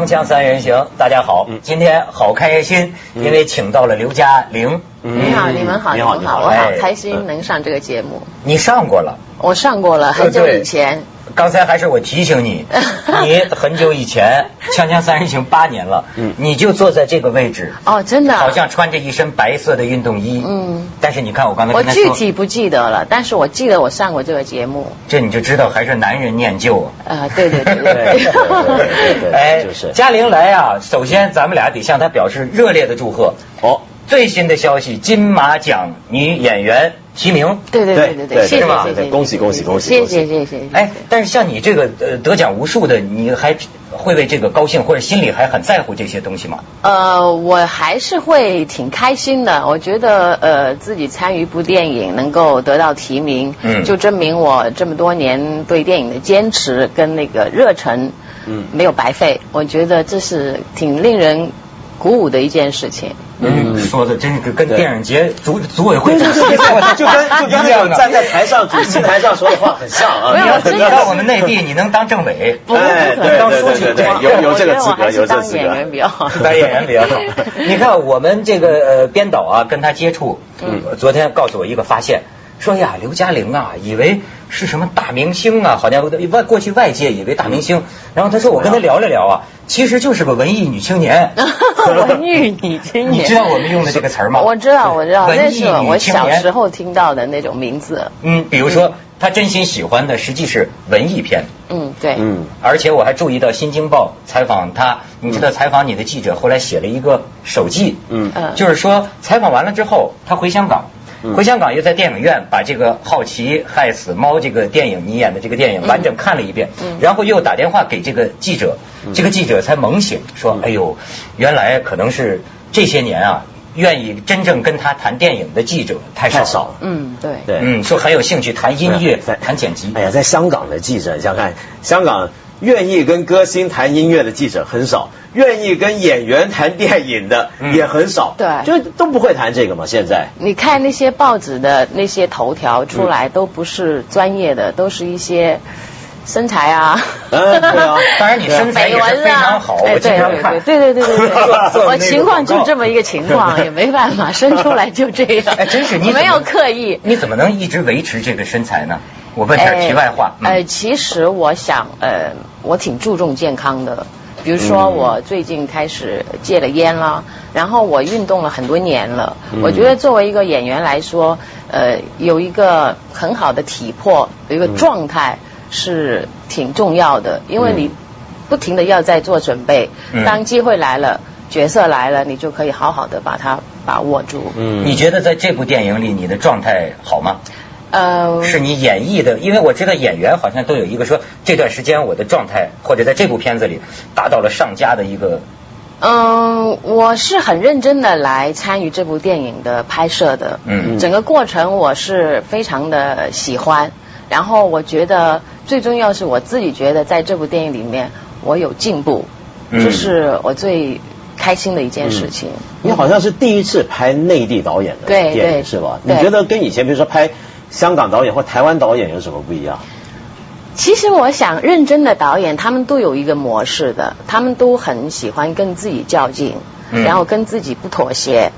锵锵三人行，大家好，今天好开心，因为请到了刘嘉玲。你好，你们好，你好们好，我好开心能上这个节目。你上过了？我上过了，很久以前。刚才还是我提醒你，你很久以前《锵锵三人行》八年了，你就坐在这个位置。哦，真的。好像穿着一身白色的运动衣。嗯。但是你看我刚才我具体不记得了，但是我记得我上过这个节目。这你就知道还是男人念旧。啊，对对对 对。哎，就是嘉玲来啊！首先咱们俩得向她表示热烈的祝贺。哦。最新的消息，金马奖女演员提名。对对对对对，谢谢谢谢，恭喜恭喜恭喜！谢谢谢谢。哎，但是像你这个呃得奖无数的，你还会为这个高兴，或者心里还很在乎这些东西吗？呃，我还是会挺开心的。我觉得呃自己参与一部电影能够得到提名，嗯，就证明我这么多年对电影的坚持跟那个热忱，嗯，没有白费。我觉得这是挺令人。鼓舞的一件事情。嗯，说的真是跟电影节组组委会 就跟就跟那个站在台上主 席台上说的话很像啊。你要你到我们内地，你能当政委？哎，对对对，有有这个资格，有这个资格。当演员比较好。当演员比较好。你看我们这个呃编导啊，跟他接触，昨天告诉我一个发现。说呀，刘嘉玲啊，以为是什么大明星啊，好像外过去外界以为大明星。然后他说，我跟他聊了聊啊，其实就是个文艺女青年。文艺女青年，你知道我们用的这个词吗？我知道，我知道，那是我小时候听到的那种名字。嗯，比如说他真心喜欢的实际是文艺片。嗯，对。嗯，而且我还注意到《新京报》采访他，你知道采访你的记者后来写了一个手记。嗯嗯，就是说采访完了之后，他回香港。回香港又在电影院把这个《好奇害死猫》这个电影你演的这个电影完整看了一遍，然后又打电话给这个记者，这个记者才猛醒说：“哎呦，原来可能是这些年啊，愿意真正跟他谈电影的记者太少少。”嗯，对对，嗯，说很有兴趣谈音乐、谈剪辑。哎呀，在香港的记者，你想看香港。愿意跟歌星谈音乐的记者很少，愿意跟演员谈电影的也很少，对，就都不会谈这个嘛。现在。你看那些报纸的那些头条出来，都不是专业的，都是一些身材啊，嗯，对啊，当然你身材也是非常好，我经常看，对对对对对，我情况就这么一个情况，也没办法，生出来就这样，哎，真是你没有刻意，你怎么能一直维持这个身材呢？我问点题外话。呃，其实我想，呃，我挺注重健康的。比如说，我最近开始戒了烟了，然后我运动了很多年了。我觉得作为一个演员来说，呃，有一个很好的体魄，有一个状态是挺重要的，因为你不停的要在做准备，当机会来了，角色来了，你就可以好好的把它把握住。嗯，你觉得在这部电影里，你的状态好吗？呃，是你演绎的，因为我知道演员好像都有一个说这段时间我的状态，或者在这部片子里达到了上佳的一个。嗯，我是很认真的来参与这部电影的拍摄的，嗯，整个过程我是非常的喜欢，然后我觉得最重要是我自己觉得在这部电影里面我有进步，这是我最开心的一件事情。你好像是第一次拍内地导演的电影是吧？你觉得跟以前比如说拍。香港导演或台湾导演有什么不一样？其实我想，认真的导演他们都有一个模式的，他们都很喜欢跟自己较劲，然后跟自己不妥协。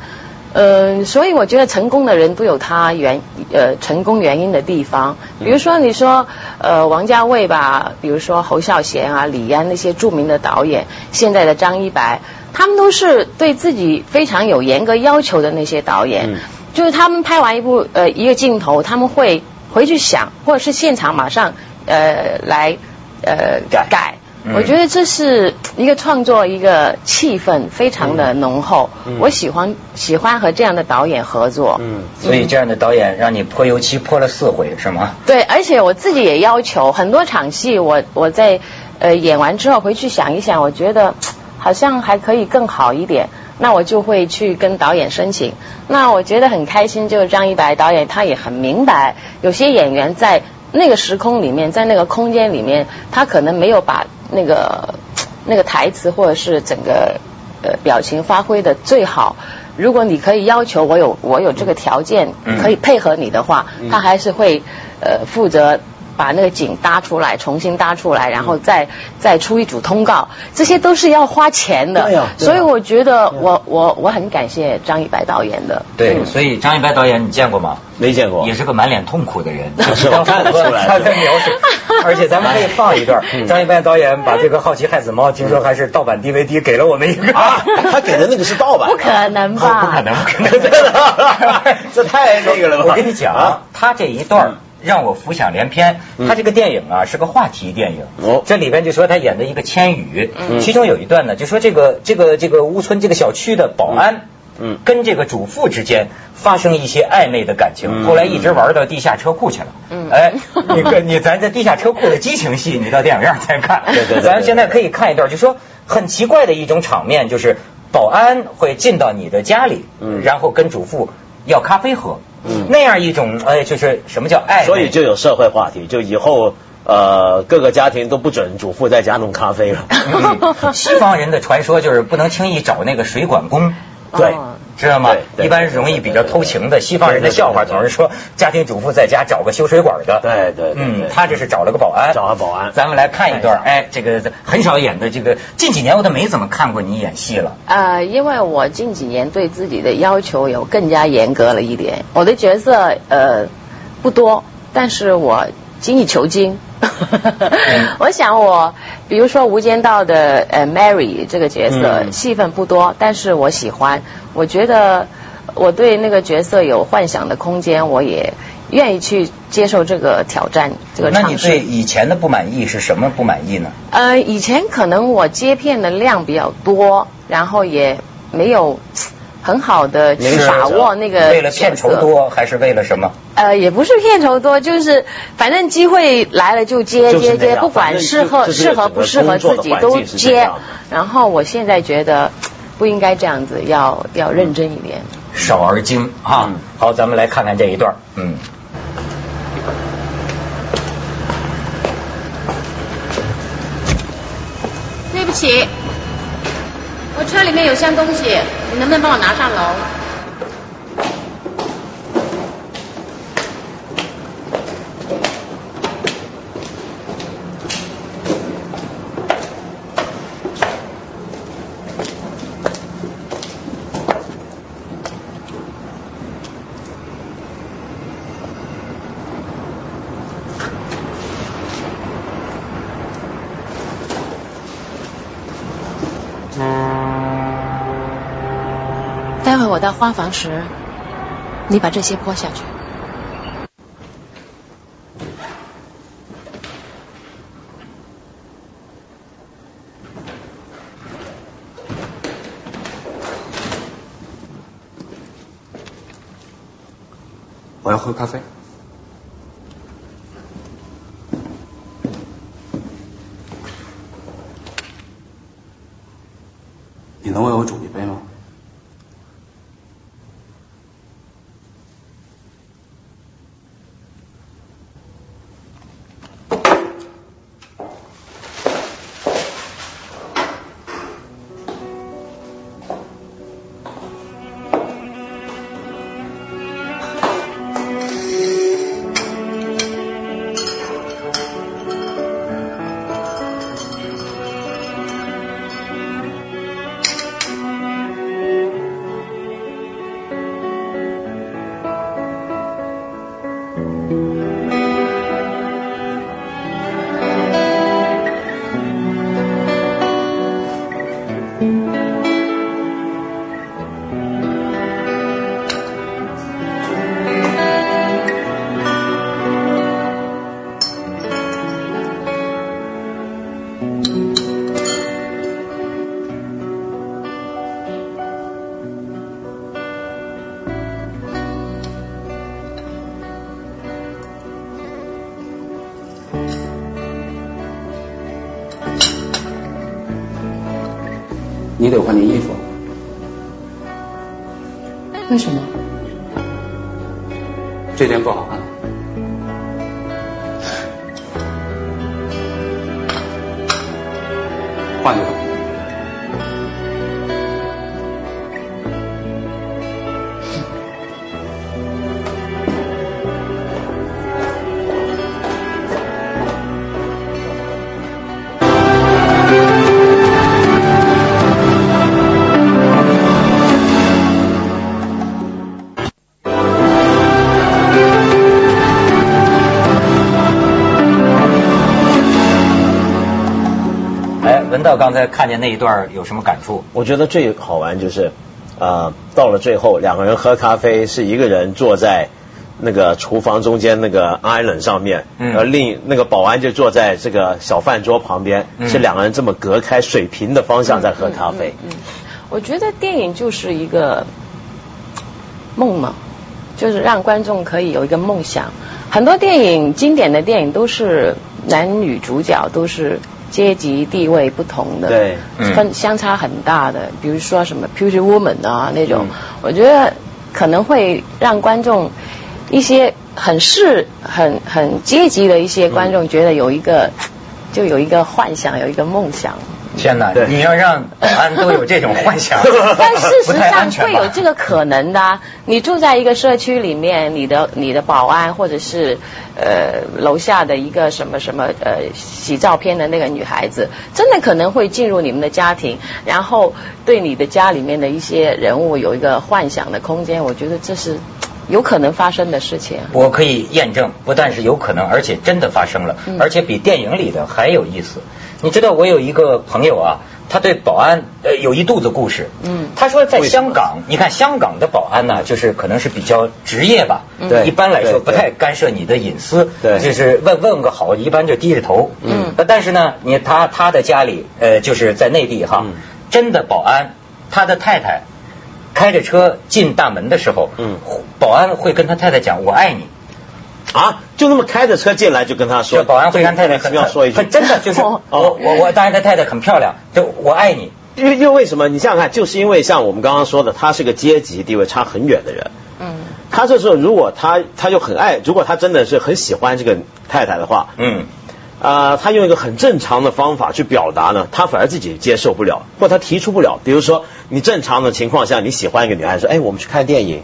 嗯，所以我觉得成功的人都有他原呃成功原因的地方。比如说你说呃王家卫吧，比如说侯孝贤啊、李安那些著名的导演，现在的张一白，他们都是对自己非常有严格要求的那些导演。就是他们拍完一部呃一个镜头，他们会回去想，或者是现场马上呃来呃改。我觉得这是一个创作一个气氛非常的浓厚。我喜欢喜欢和这样的导演合作。嗯，所以这样的导演让你泼油漆泼了四回是吗？对，而且我自己也要求很多场戏，我我在呃演完之后回去想一想，我觉得好像还可以更好一点。那我就会去跟导演申请。那我觉得很开心，就是张一白导演他也很明白，有些演员在那个时空里面，在那个空间里面，他可能没有把那个那个台词或者是整个呃表情发挥的最好。如果你可以要求我有我有这个条件可以配合你的话，他还是会呃负责。把那个景搭出来，重新搭出来，然后再再出一组通告，这些都是要花钱的。对呀。所以我觉得我我我很感谢张一白导演的。对，所以张一白导演你见过吗？没见过。也是个满脸痛苦的人。是我看得出来。他在描述，而且咱们可以放一段。张一白导演把这个《好奇害死猫》，听说还是盗版 DVD 给了我们一个。啊，他给的那个是盗版。不可能吧？不可能，不可能。这太那个了吧？我跟你讲，他这一段。让我浮想联翩。他这个电影啊是个话题电影。哦，这里边就说他演的一个千羽，其中有一段呢，就说这个这个这个屋村这个小区的保安，嗯，跟这个主妇之间发生一些暧昧的感情，后来一直玩到地下车库去了。嗯，哎，你跟你咱在地下车库的激情戏，你到电影院再看。对对。咱现在可以看一段，就说很奇怪的一种场面，就是保安会进到你的家里，嗯，然后跟主妇要咖啡喝。嗯，那样一种哎，就是什么叫爱？所以就有社会话题，就以后呃各个家庭都不准主妇在家弄咖啡了。西方人的传说就是不能轻易找那个水管工。对。知道吗？一般容易比较偷情的西方人的笑话总是说家庭主妇在家找个修水管的。对对，嗯，他这是找了个保安。找个保安。咱们来看一段，哎，这个很少演的这个，近几年我都没怎么看过你演戏了。呃，因为我近几年对自己的要求有更加严格了一点，我的角色呃不多，但是我精益求精。我想我，比如说《无间道》的呃 Mary 这个角色，戏份不多，但是我喜欢。我觉得我对那个角色有幻想的空间，我也愿意去接受这个挑战，这个尝试。那你对以前的不满意是什么不满意呢？呃，以前可能我接片的量比较多，然后也没有。很好的去把握那个为了片酬多还是为了什么？呃，也不是片酬多，就是反正机会来了就接接接，不管适合适合不适合自己都接。然后我现在觉得不应该这样子，要要认真一点。少而精啊！好，咱们来看看这一段。嗯。对不起。我车里面有箱东西，你能不能帮我拿上楼？我到花房时，你把这些泼下去。我要喝咖啡。你能为我煮你得换件衣服。为什么？这件不好看。难道刚才看见那一段有什么感触？我觉得最好玩就是，呃，到了最后两个人喝咖啡，是一个人坐在那个厨房中间那个 island 上面，而另那个保安就坐在这个小饭桌旁边，是两个人这么隔开水平的方向在喝咖啡。嗯我觉得电影就是一个梦嘛，就是让观众可以有一个梦想。很多电影经典的电影都是男女主角都是阶级地位不同的，对，分相差很大的。比如说什么《Pretty Woman》啊那种，我觉得可能会让观众一些很是很很阶级的一些观众觉得有一个就有一个幻想，有一个梦想。天哪！你要让保安都有这种幻想，但事实上会有这个可能的。你住在一个社区里面，你的你的保安或者是呃楼下的一个什么什么呃洗照片的那个女孩子，真的可能会进入你们的家庭，然后对你的家里面的一些人物有一个幻想的空间。我觉得这是有可能发生的事情。我可以验证，不但是有可能，而且真的发生了，而且比电影里的还有意思。你知道我有一个朋友啊，他对保安呃有一肚子故事。嗯，他说在香港，你看香港的保安呢，就是可能是比较职业吧。对，一般来说不太干涉你的隐私。对，就是问问个好，一般就低着头。嗯，但是呢，你他他的家里呃就是在内地哈，真的保安，他的太太开着车进大门的时候，嗯，保安会跟他太太讲我爱你。啊，就那么开着车进来就跟他说，保安会跟太太很要说一句，真的就是我我我当然他太太很漂亮，就我爱你。因为因为为什么？你想想看，就是因为像我们刚刚说的，他是个阶级地位差很远的人。嗯。他这时候如果他他就很爱，如果他真的是很喜欢这个太太的话，嗯，啊，他用一个很正常的方法去表达呢，他反而自己接受不了，或他提出不了。比如说，你正常的情况下，你喜欢一个女孩说，哎，我们去看电影，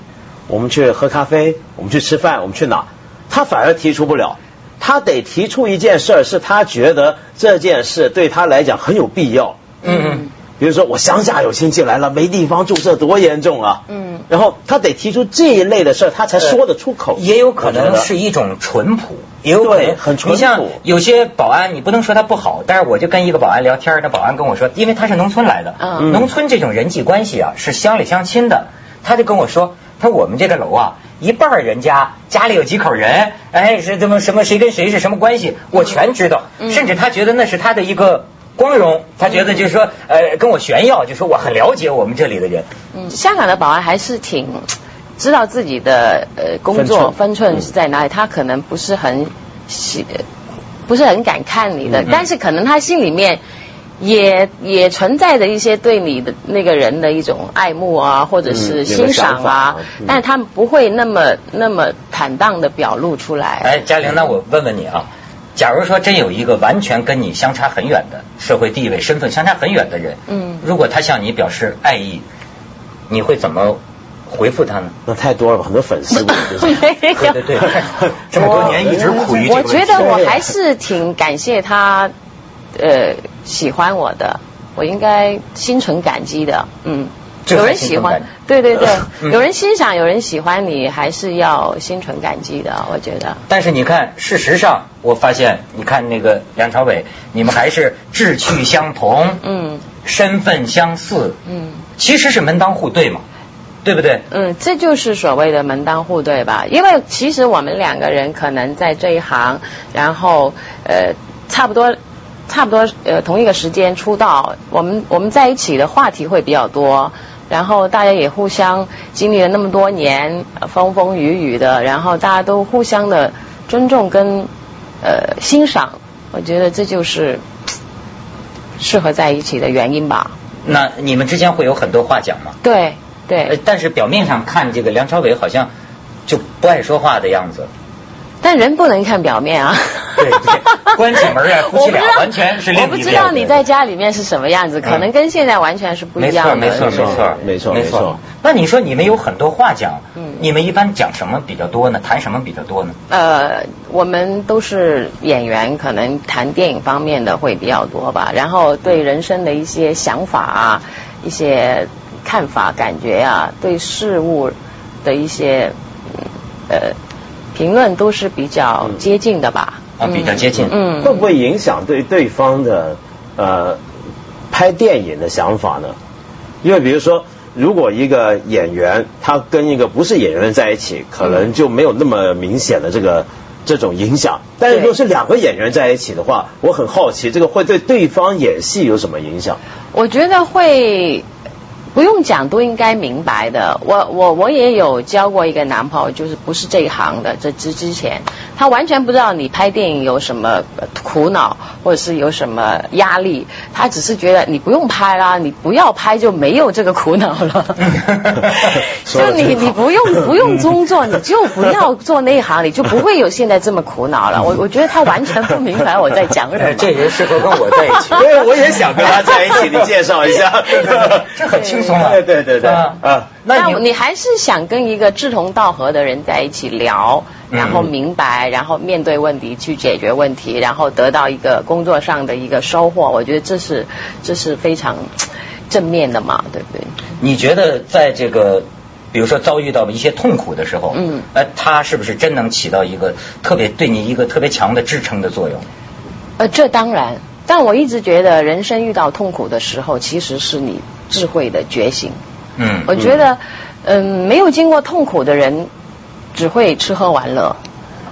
我们去喝咖啡，我们去吃饭，我们去哪？他反而提出不了，他得提出一件事儿，是他觉得这件事对他来讲很有必要。嗯嗯。比如说，我乡下有亲戚来了，没地方住，这多严重啊！嗯。然后他得提出这一类的事儿，他才说得出口。也有可能是一种淳朴，也有可能很淳朴。你像有些保安，你不能说他不好，但是我就跟一个保安聊天，那保安跟我说，因为他是农村来的，农村这种人际关系啊是乡里乡亲的，他就跟我说，他说我们这个楼啊。一半人家家里有几口人，哎，是怎么什么谁跟谁是什么关系，我全知道。甚至他觉得那是他的一个光荣，他觉得就是说，呃，跟我炫耀，就说我很了解我们这里的人。嗯，香港的保安还是挺知道自己的呃工作分寸是在哪里，他可能不是很喜，不是很敢看你的，但是可能他心里面。也也存在着一些对你的那个人的一种爱慕啊，或者是欣赏啊，但是他们不会那么那么坦荡的表露出来。哎，嘉玲，那我问问你啊，假如说真有一个完全跟你相差很远的社会地位、身份相差很远的人，嗯，如果他向你表示爱意，你会怎么回复他呢？那太多了吧，很多粉丝。对对对，这么多年一直苦于这个我觉得我还是挺感谢他。呃，喜欢我的，我应该心存感激的。嗯，有人喜欢，对对对，有人欣赏，有人喜欢你，还是要心存感激的。我觉得。但是你看，事实上，我发现，你看那个梁朝伟，你们还是志趣相同，嗯，身份相似，嗯，其实是门当户对嘛，对不对？嗯，这就是所谓的门当户对吧？因为其实我们两个人可能在这一行，然后呃，差不多。差不多呃同一个时间出道，我们我们在一起的话题会比较多，然后大家也互相经历了那么多年风风雨雨的，然后大家都互相的尊重跟呃欣赏，我觉得这就是适合在一起的原因吧。那你们之间会有很多话讲吗？对对。但是表面上看这个梁朝伟好像就不爱说话的样子。但人不能看表面啊。对对，关起门来夫妻俩完全是另一我不知道你在家里面是什么样子，可能跟现在完全是不一样的。没错没错没错没错没错。那你说你们有很多话讲，你们一般讲什么比较多呢？谈什么比较多呢？呃，我们都是演员，可能谈电影方面的会比较多吧。然后对人生的一些想法啊、一些看法、感觉啊，对事物的一些呃评论都是比较接近的吧。啊，比较接近，嗯，会不会影响对对方的呃拍电影的想法呢？因为比如说，如果一个演员他跟一个不是演员在一起，可能就没有那么明显的这个这种影响。但是如果是两个演员在一起的话，我很好奇，这个会对对方演戏有什么影响？我觉得会。不用讲都应该明白的。我我我也有交过一个男朋友，就是不是这一行的。这之之前，他完全不知道你拍电影有什么苦恼，或者是有什么压力。他只是觉得你不用拍啦，你不要拍就没有这个苦恼了。就你你不用不用工作，你就不要做那一行，你就不会有现在这么苦恼了。我我觉得他完全不明白我在讲什么。这人适合跟我在一起，对，我也想跟他在一起。你介绍一下，这很轻。对对对对啊！那你还是想跟一个志同道合的人在一起聊，然后明白，然后面对问题去解决问题，然后得到一个工作上的一个收获。我觉得这是这是非常正面的嘛，对不对？你觉得在这个比如说遭遇到一些痛苦的时候，嗯，呃，他是不是真能起到一个特别对你一个特别强的支撑的作用？呃，这当然。但我一直觉得，人生遇到痛苦的时候，其实是你智慧的觉醒。嗯，我觉得，嗯，没有经过痛苦的人，只会吃喝玩乐。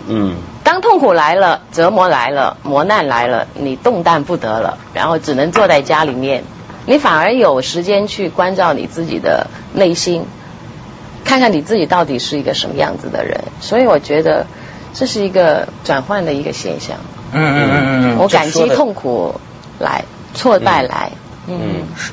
嗯，当痛苦来了，折磨来了，磨难来了，你动弹不得了，然后只能坐在家里面，你反而有时间去关照你自己的内心，看看你自己到底是一个什么样子的人。所以我觉得，这是一个转换的一个现象。嗯嗯嗯嗯，我感激痛苦来，挫败来，嗯，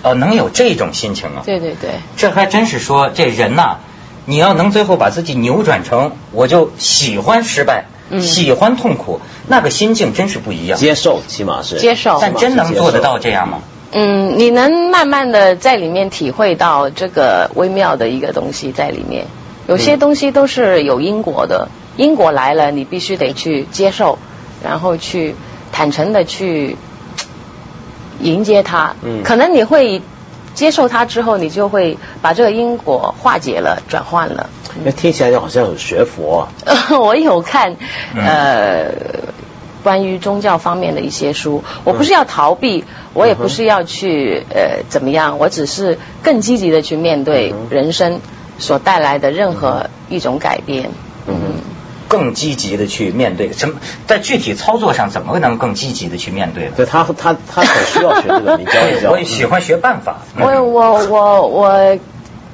哦，能有这种心情啊？对对对，这还真是说这人呐，你要能最后把自己扭转成，我就喜欢失败，喜欢痛苦，那个心境真是不一样。接受，起码是接受，但真能做得到这样吗？嗯，你能慢慢的在里面体会到这个微妙的一个东西在里面，有些东西都是有因果的，因果来了，你必须得去接受。然后去坦诚的去迎接它，嗯，可能你会接受它之后，你就会把这个因果化解了，转换了。那听起来就好像有学佛。我有看呃关于宗教方面的一些书，我不是要逃避，我也不是要去呃怎么样，我只是更积极的去面对人生所带来的任何一种改变。嗯。更积极的去面对，什么在具体操作上怎么能更积极的去面对？对他他他很需要学这个，你教一教。我喜欢学办法。我我我我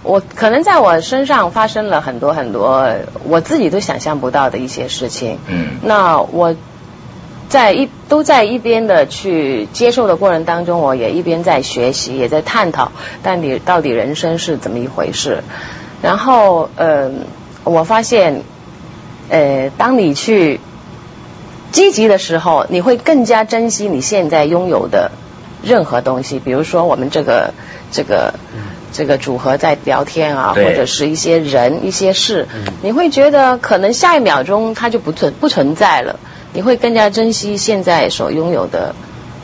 我可能在我身上发生了很多很多我自己都想象不到的一些事情。嗯。那我在一都在一边的去接受的过程当中，我也一边在学习，也在探讨，但你到底人生是怎么一回事？然后嗯，我发现。呃，当你去积极的时候，你会更加珍惜你现在拥有的任何东西。比如说，我们这个这个这个组合在聊天啊，或者是一些人、一些事，你会觉得可能下一秒钟它就不存不存在了。你会更加珍惜现在所拥有的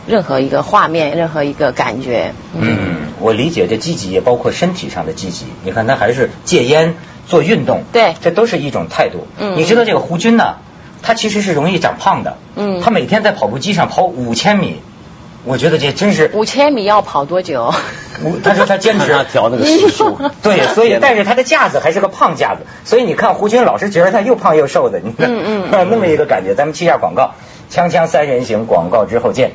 任何一个画面、任何一个感觉。嗯，我理解这积极也包括身体上的积极。你看，他还是戒烟。做运动，对，这都是一种态度。嗯，你知道这个胡军呢，他其实是容易长胖的。嗯，他每天在跑步机上跑五千米，我觉得这真是。五千米要跑多久？他说他坚持 调那个时速。对，所以但是他的架子还是个胖架子，所以你看胡军老是觉得他又胖又瘦的，你看，嗯嗯，那么一个感觉。咱们去下广告，锵锵三人行广告之后见。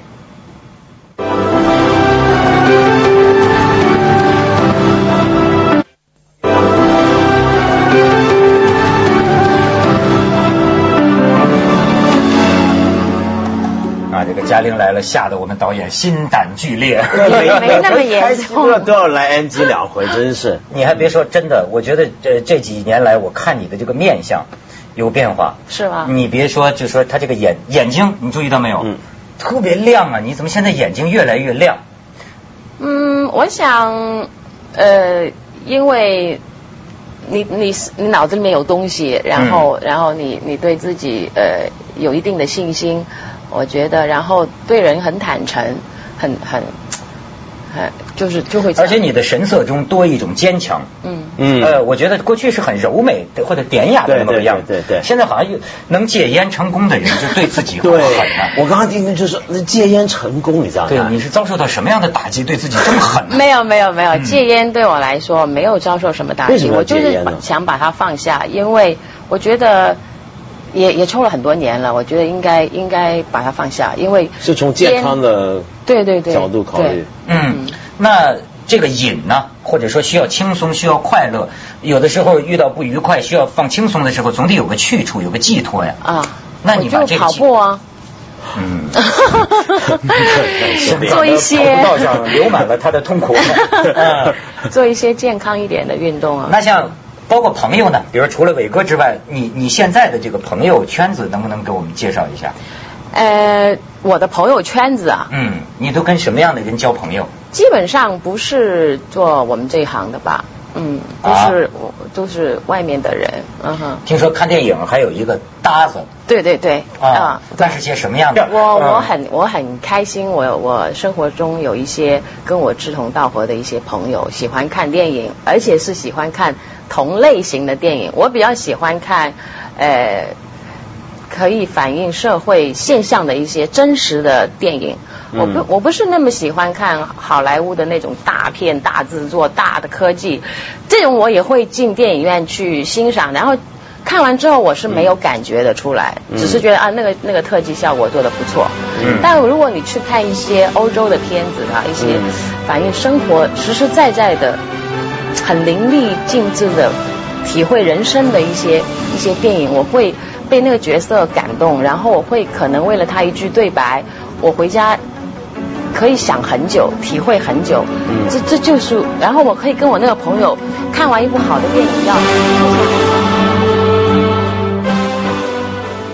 嘉玲来了，吓得我们导演心胆俱裂。没那么严重，都要来 NG 两回，真是。你还别说，真的，我觉得这这几年来，我看你的这个面相有变化。是吗？你别说，就说他这个眼眼睛，你注意到没有？嗯。特别亮啊！你怎么现在眼睛越来越亮？嗯，我想，呃，因为你你你脑子里面有东西，然后然后你你对自己呃有一定的信心。我觉得，然后对人很坦诚，很很哎，就是就会。而且你的神色中多一种坚强。嗯嗯。呃，我觉得过去是很柔美的或者典雅的那么个样子。对对。现在好像能戒烟成功的人，就对自己很狠了。我刚刚听的就是那戒烟成功，你知道吗？对，你是遭受到什么样的打击，对自己这么狠？没有没有没有，戒烟对我来说没有遭受什么打击，我就是想把它放下，因为我觉得。也也抽了很多年了，我觉得应该应该把它放下，因为是从健康的对对对角度考虑。嗯，那这个瘾呢，或者说需要轻松、需要快乐，有的时候遇到不愉快需要放轻松的时候，总得有个去处，有个寄托呀。啊，那你就跑步啊。嗯，做一些跑道上流满了他的痛苦。做一些健康一点的运动啊。那像。包括朋友呢，比如除了伟哥之外，你你现在的这个朋友圈子能不能给我们介绍一下？呃，我的朋友圈子啊，嗯，你都跟什么样的人交朋友？基本上不是做我们这一行的吧，嗯，都是我都是外面的人，嗯哼。听说看电影还有一个搭子。对对对。啊，那是些什么样的？我我很我很开心，我我生活中有一些跟我志同道合的一些朋友，喜欢看电影，而且是喜欢看。同类型的电影，我比较喜欢看，呃，可以反映社会现象的一些真实的电影。我不我不是那么喜欢看好莱坞的那种大片、大制作、大的科技，这种我也会进电影院去欣赏。然后看完之后，我是没有感觉的出来，只是觉得啊，那个那个特技效果做的不错。但如果你去看一些欧洲的片子啊，一些反映生活实实在在的。很淋漓尽致的体会人生的一些一些电影，我会被那个角色感动，然后我会可能为了他一句对白，我回家可以想很久，体会很久。这这就是，然后我可以跟我那个朋友看完一部好的电影要。